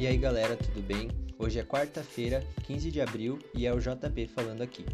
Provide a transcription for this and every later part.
E aí galera, tudo bem? Hoje é quarta-feira, 15 de abril, e é o JP falando aqui.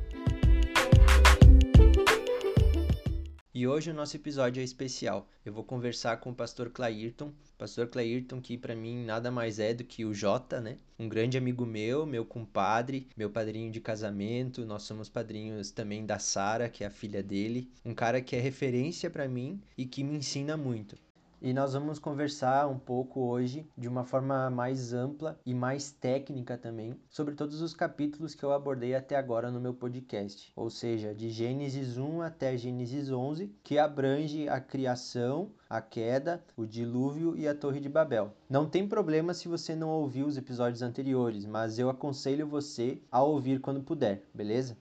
E hoje o nosso episódio é especial. Eu vou conversar com o pastor Clairton. Pastor Clairton, que para mim nada mais é do que o Jota, né? Um grande amigo meu, meu compadre, meu padrinho de casamento. Nós somos padrinhos também da Sara, que é a filha dele. Um cara que é referência para mim e que me ensina muito e nós vamos conversar um pouco hoje de uma forma mais ampla e mais técnica também sobre todos os capítulos que eu abordei até agora no meu podcast, ou seja, de Gênesis 1 até Gênesis 11, que abrange a criação, a queda, o dilúvio e a Torre de Babel. Não tem problema se você não ouviu os episódios anteriores, mas eu aconselho você a ouvir quando puder, beleza?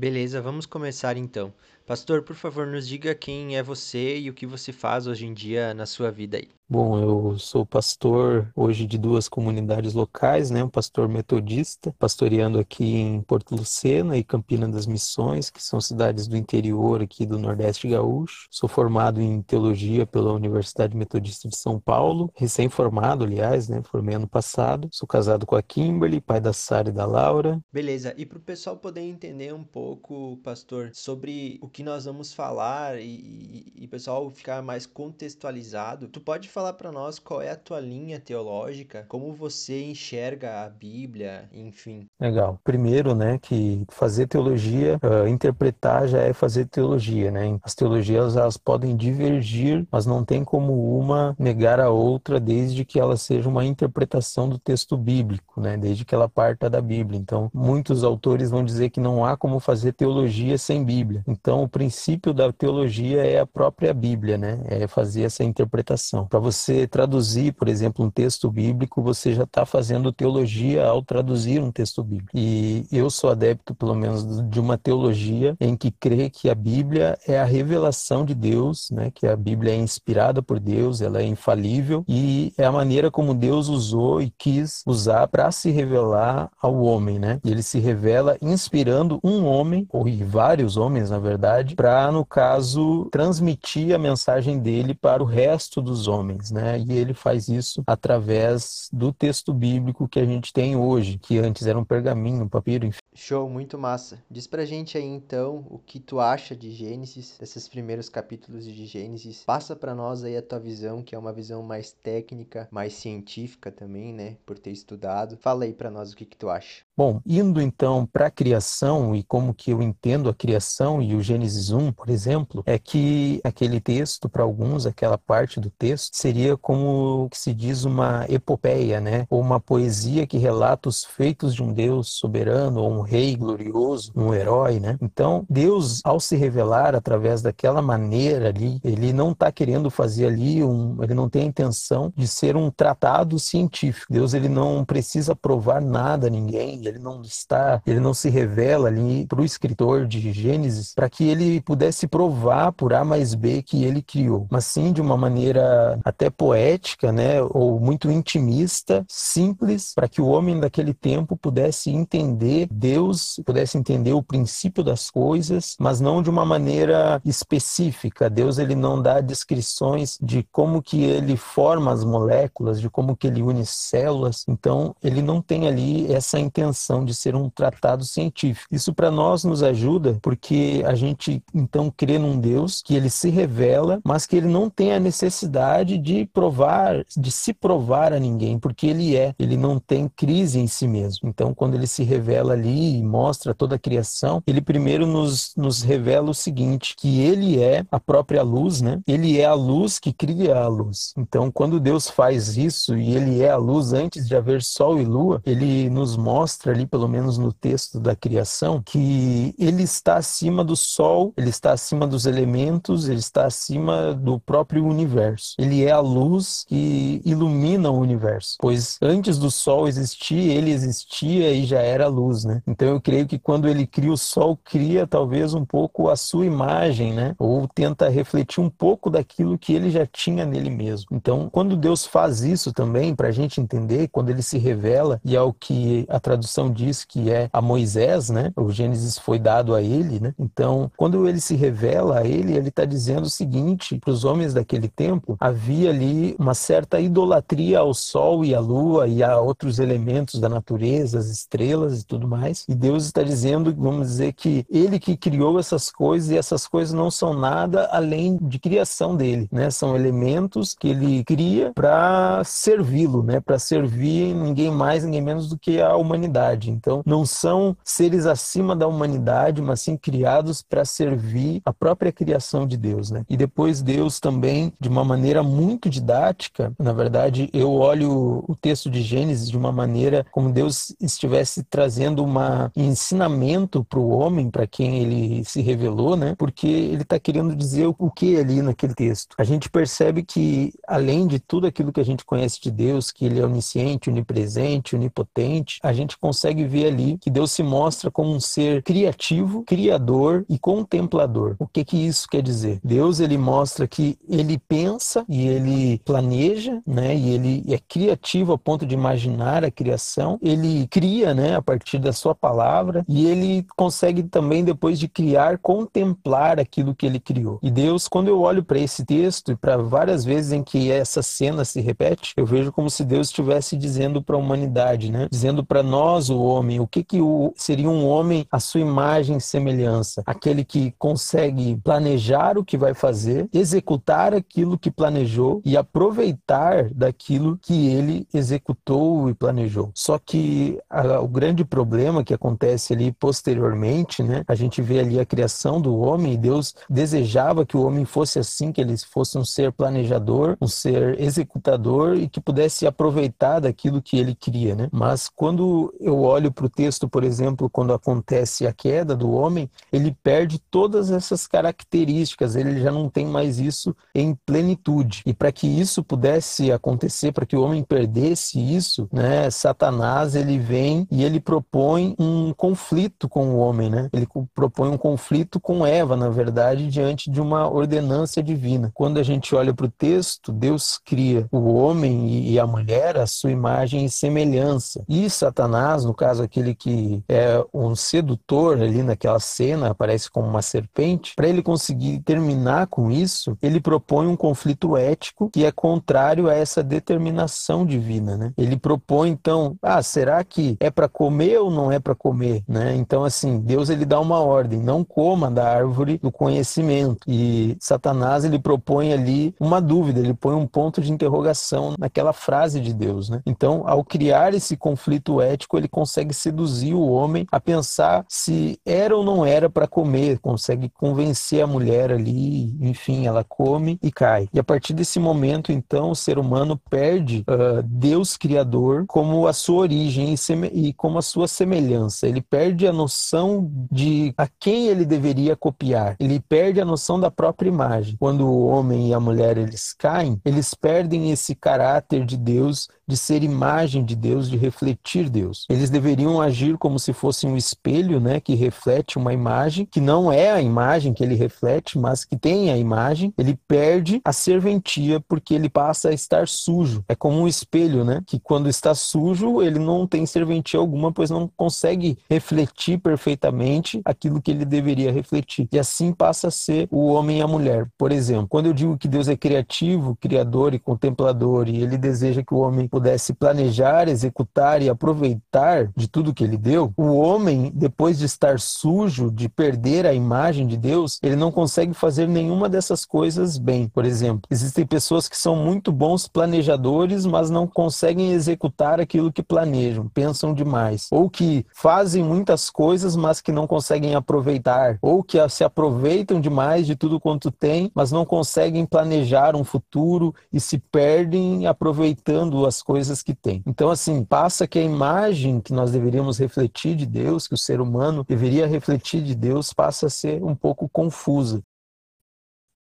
Beleza, vamos começar então. Pastor, por favor, nos diga quem é você e o que você faz hoje em dia na sua vida aí. Bom, eu sou pastor hoje de duas comunidades locais, né? Um pastor metodista, pastoreando aqui em Porto Lucena e Campina das Missões, que são cidades do interior aqui do Nordeste Gaúcho. Sou formado em teologia pela Universidade Metodista de São Paulo, recém-formado, aliás, né? Formei ano passado. Sou casado com a Kimberly, pai da Sara e da Laura. Beleza, e para o pessoal poder entender um pouco, pastor, sobre o que nós vamos falar e, e o pessoal ficar mais contextualizado, tu pode falar para nós qual é a tua linha teológica, como você enxerga a Bíblia, enfim. Legal. Primeiro, né, que fazer teologia, uh, interpretar já é fazer teologia, né? As teologias elas podem divergir, mas não tem como uma negar a outra desde que ela seja uma interpretação do texto bíblico, né? Desde que ela parta da Bíblia. Então, muitos autores vão dizer que não há como fazer teologia sem Bíblia. Então, princípio da teologia é a própria Bíblia, né? É fazer essa interpretação. Para você traduzir, por exemplo, um texto bíblico, você já está fazendo teologia ao traduzir um texto bíblico. E eu sou adepto, pelo menos, de uma teologia em que crê que a Bíblia é a revelação de Deus, né? que a Bíblia é inspirada por Deus, ela é infalível e é a maneira como Deus usou e quis usar para se revelar ao homem. Né? E ele se revela inspirando um homem, ou vários homens, na verdade, para, no caso, transmitir a mensagem dele para o resto dos homens né? E ele faz isso através do texto bíblico que a gente tem hoje, que antes era um pergaminho, um papiro, enfim. Show, muito massa. Diz pra gente aí então o que tu acha de Gênesis, desses primeiros capítulos de Gênesis. Passa para nós aí a tua visão, que é uma visão mais técnica, mais científica também, né, por ter estudado. Fala aí para nós o que que tu acha. Bom, indo então para a criação e como que eu entendo a criação e o Gênesis 1, por exemplo, é que aquele texto para alguns, aquela parte do texto seria como que se diz uma epopeia, né? Ou uma poesia que relata os feitos de um Deus soberano, ou um rei glorioso, um herói, né? Então, Deus, ao se revelar através daquela maneira ali, ele não está querendo fazer ali um, ele não tem a intenção de ser um tratado científico. Deus ele não precisa provar nada a ninguém, ele não está, ele não se revela ali para o escritor de Gênesis para que ele pudesse provar por A mais B que ele criou, mas sim de uma maneira até poética, né, ou muito intimista, simples, para que o homem daquele tempo pudesse entender Deus, pudesse entender o princípio das coisas, mas não de uma maneira específica. Deus ele não dá descrições de como que ele forma as moléculas, de como que ele une células. Então, ele não tem ali essa intenção de ser um tratado científico. Isso para nós nos ajuda porque a gente então crê num Deus que ele se revela, mas que ele não tem a necessidade de provar, de se provar a ninguém, porque ele é, ele não tem crise em si mesmo. Então, quando ele se revela ali e mostra toda a criação, ele primeiro nos, nos revela o seguinte, que ele é a própria luz, né? Ele é a luz que cria a luz. Então, quando Deus faz isso e ele é a luz antes de haver sol e lua, ele nos mostra ali, pelo menos no texto da criação, que ele está acima do sol, ele está acima dos elementos, ele está acima do próprio universo. Ele é a luz que ilumina o universo, pois antes do sol existir, ele existia e já era luz, né? Então eu creio que quando ele cria o sol, cria talvez um pouco a sua imagem, né? Ou tenta refletir um pouco daquilo que ele já tinha nele mesmo. Então, quando Deus faz isso também, para a gente entender, quando ele se revela, e é o que a tradução diz que é a Moisés, né? O Gênesis foi dado a ele, né? Então, quando ele se revela a ele, ele está dizendo o seguinte para os homens daquele tempo: havia ali uma certa idolatria ao sol e à lua e a outros elementos da natureza, as estrelas e tudo mais. E Deus está dizendo, vamos dizer, que ele que criou essas coisas e essas coisas não são nada além de criação dele, né? São elementos que ele cria para servi-lo, né? Para servir ninguém mais, ninguém menos do que a humanidade. Então, não são seres acima da humanidade, mas sim criados para servir a própria criação de Deus, né? E depois Deus também, de uma maneira muito didática, na verdade, eu olho o texto de Gênesis de uma maneira como Deus estivesse trazendo um ensinamento para o homem, para quem ele se revelou, né? Porque ele está querendo dizer o que ali naquele texto. A gente percebe que, além de tudo aquilo que a gente conhece de Deus, que ele é onisciente, onipresente, onipotente, a gente consegue ver ali que Deus se mostra como um ser criativo, criador e contemplador. O que que isso quer dizer? Deus ele mostra que ele pensa e ele planeja, né? E ele é criativo ao ponto de imaginar a criação. Ele cria, né? A partir da sua palavra e ele consegue também depois de criar contemplar aquilo que ele criou. E Deus, quando eu olho para esse texto e para várias vezes em que essa cena se repete, eu vejo como se Deus estivesse dizendo para a humanidade, né? Dizendo para nós, o homem, o que que o, seria um homem a sua imagem e semelhança, aquele que consegue planejar o que vai fazer, executar aquilo que planejou e aproveitar daquilo que ele executou e planejou. Só que a, o grande problema que acontece ali posteriormente, né? A gente vê ali a criação do homem Deus desejava que o homem fosse assim, que ele fosse um ser planejador, um ser executador e que pudesse aproveitar daquilo que ele queria, né? Mas quando eu olho para o texto, por exemplo, quando acontece a queda do homem, ele perde todas essas características, ele já não tem mais isso em plenitude. E para que isso pudesse acontecer, para que o homem perdesse isso, né, Satanás ele vem e ele propõe um conflito com o homem, né? Ele propõe um conflito com Eva, na verdade, diante de uma ordenância divina. Quando a gente olha para o texto, Deus cria o homem e a mulher a sua imagem e semelhança. E Satanás, no caso aquele que é um sedutor ali naquela cena, aparece como uma serpente, para ele conseguir terminar com isso, ele propõe um conflito ético que é contrário a essa determinação divina, né? Ele propõe então, ah, será que é para comer ou não é para comer, né? Então assim, Deus ele dá uma ordem, não coma da árvore do conhecimento. E Satanás ele propõe ali uma dúvida, ele põe um ponto de interrogação naquela frase de Deus, né? Então, ao criar esse conflito ético, ele consegue seduzir o homem a pensar se era ou não era para comer, consegue convencer a mulher ali, enfim, ela come e cai. E a partir desse momento, então, o ser humano perde uh, Deus Criador como a sua origem e, e como a sua semelhança. Ele perde a noção de a quem ele deveria copiar. Ele perde a noção da própria imagem. Quando o homem e a mulher eles caem, eles perdem esse caráter de Deus de ser imagem de Deus, de refletir Deus. Eles deveriam agir como se fosse um espelho, né, que reflete uma imagem, que não é a imagem que ele reflete, mas que tem a imagem. Ele perde a serventia porque ele passa a estar sujo. É como um espelho, né, que quando está sujo, ele não tem serventia alguma, pois não consegue refletir perfeitamente aquilo que ele deveria refletir. E assim passa a ser o homem e a mulher. Por exemplo, quando eu digo que Deus é criativo, criador e contemplador, e ele deseja que o homem pudesse planejar, executar e aproveitar de tudo que ele deu, o homem, depois de estar sujo, de perder a imagem de Deus, ele não consegue fazer nenhuma dessas coisas bem. Por exemplo, existem pessoas que são muito bons planejadores, mas não conseguem executar aquilo que planejam, pensam demais, ou que fazem muitas coisas, mas que não conseguem aproveitar, ou que se aproveitam demais de tudo quanto tem, mas não conseguem planejar um futuro e se perdem aproveitando as coisas que tem. Então, assim, passa que a imagem que nós deveríamos refletir de Deus, que o ser humano deveria refletir de Deus, passa a ser um pouco confusa.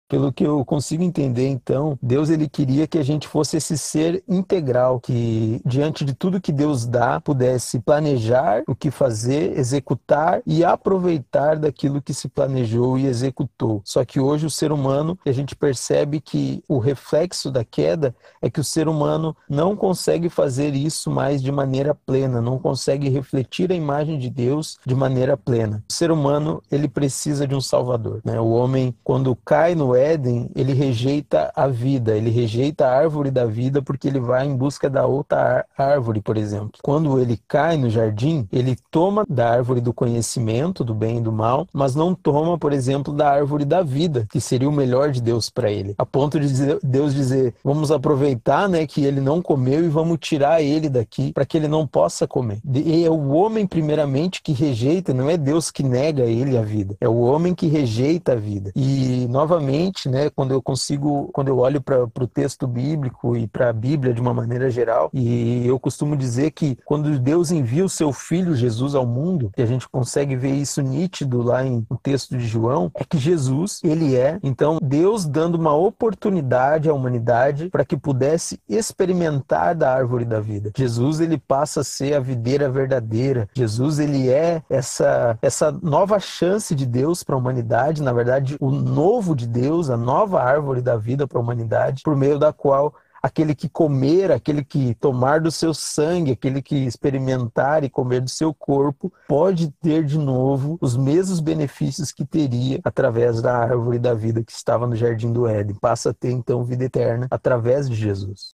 Pelo que eu consigo entender, então, Deus ele queria que a gente fosse esse ser integral, que diante de tudo que Deus dá, pudesse planejar o que fazer, executar e aproveitar daquilo que se planejou e executou. Só que hoje o ser humano, a gente percebe que o reflexo da queda é que o ser humano não consegue fazer isso mais de maneira plena, não consegue refletir a imagem de Deus de maneira plena. O ser humano, ele precisa de um salvador, né? O homem quando cai no Éden, ele rejeita a vida, ele rejeita a árvore da vida porque ele vai em busca da outra árvore, por exemplo. Quando ele cai no jardim, ele toma da árvore do conhecimento, do bem e do mal, mas não toma, por exemplo, da árvore da vida, que seria o melhor de Deus para ele. A ponto de Deus dizer: "Vamos aproveitar, né, que ele não comeu e vamos tirar ele daqui para que ele não possa comer". E é o homem primeiramente que rejeita, não é Deus que nega a ele a vida. É o homem que rejeita a vida. E novamente, né, quando eu consigo, quando eu olho para o texto bíblico e para a Bíblia de uma maneira geral, e eu costumo dizer que quando Deus envia o seu filho Jesus ao mundo, e a gente consegue ver isso nítido lá em o texto de João, é que Jesus, ele é, então, Deus dando uma oportunidade à humanidade para que pudesse experimentar da árvore da vida. Jesus, ele passa a ser a videira verdadeira. Jesus, ele é essa essa nova chance de Deus para a humanidade, na verdade, o novo de Deus, a nova árvore da vida para a humanidade, por meio da qual aquele que comer, aquele que tomar do seu sangue, aquele que experimentar e comer do seu corpo, pode ter de novo os mesmos benefícios que teria através da árvore da vida que estava no jardim do Éden. Passa a ter então vida eterna através de Jesus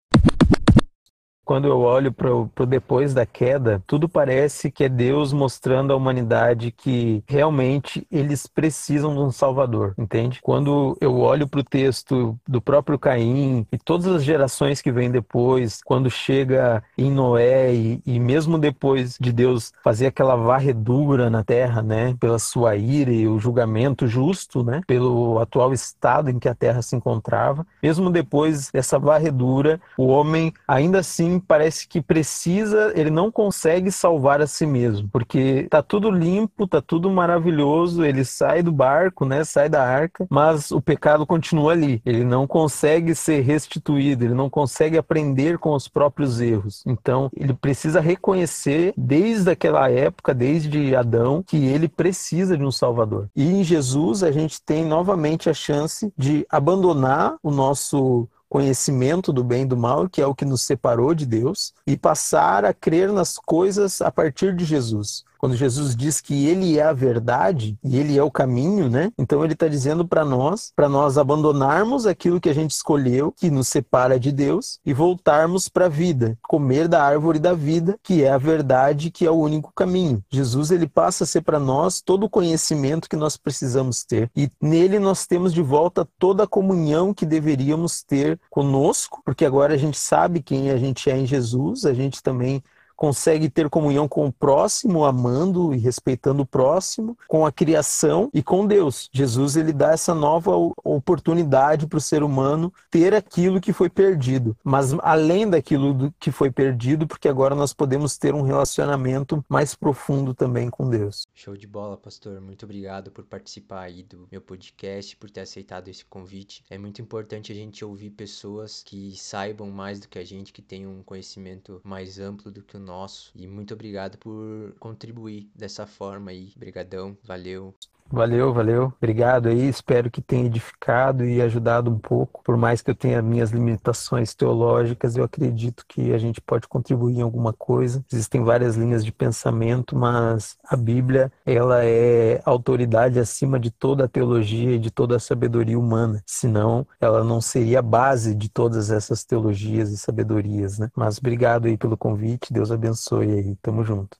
quando eu olho para o depois da queda, tudo parece que é Deus mostrando à humanidade que realmente eles precisam de um Salvador, entende? Quando eu olho para o texto do próprio Caim e todas as gerações que vêm depois, quando chega em Noé e, e mesmo depois de Deus fazer aquela varredura na terra, né, pela sua ira e o julgamento justo, né, pelo atual estado em que a terra se encontrava, mesmo depois dessa varredura, o homem ainda assim parece que precisa, ele não consegue salvar a si mesmo, porque tá tudo limpo, tá tudo maravilhoso, ele sai do barco, né, sai da arca, mas o pecado continua ali. Ele não consegue ser restituído, ele não consegue aprender com os próprios erros. Então, ele precisa reconhecer desde aquela época, desde Adão, que ele precisa de um salvador. E em Jesus a gente tem novamente a chance de abandonar o nosso conhecimento do bem e do mal, que é o que nos separou de Deus, e passar a crer nas coisas a partir de Jesus quando Jesus diz que ele é a verdade e ele é o caminho, né? Então ele está dizendo para nós, para nós abandonarmos aquilo que a gente escolheu, que nos separa de Deus, e voltarmos para a vida, comer da árvore da vida, que é a verdade, que é o único caminho. Jesus ele passa a ser para nós todo o conhecimento que nós precisamos ter e nele nós temos de volta toda a comunhão que deveríamos ter conosco, porque agora a gente sabe quem a gente é em Jesus, a gente também consegue ter comunhão com o próximo, amando e respeitando o próximo, com a criação e com Deus. Jesus ele dá essa nova oportunidade para o ser humano ter aquilo que foi perdido, mas além daquilo que foi perdido, porque agora nós podemos ter um relacionamento mais profundo também com Deus. Show de bola, pastor. Muito obrigado por participar aí do meu podcast, por ter aceitado esse convite. É muito importante a gente ouvir pessoas que saibam mais do que a gente, que tenham um conhecimento mais amplo do que o nosso. E muito obrigado por contribuir dessa forma aí. Obrigadão, valeu. Valeu, valeu. Obrigado aí. Espero que tenha edificado e ajudado um pouco. Por mais que eu tenha minhas limitações teológicas, eu acredito que a gente pode contribuir em alguma coisa. Existem várias linhas de pensamento, mas a Bíblia, ela é autoridade acima de toda a teologia e de toda a sabedoria humana. Senão, ela não seria a base de todas essas teologias e sabedorias, né? Mas obrigado aí pelo convite. Deus abençoe aí. Tamo junto.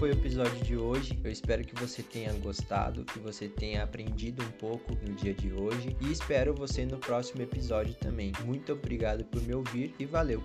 Foi o episódio de hoje. Eu espero que você tenha gostado, que você tenha aprendido um pouco no dia de hoje e espero você no próximo episódio também. Muito obrigado por me ouvir e valeu!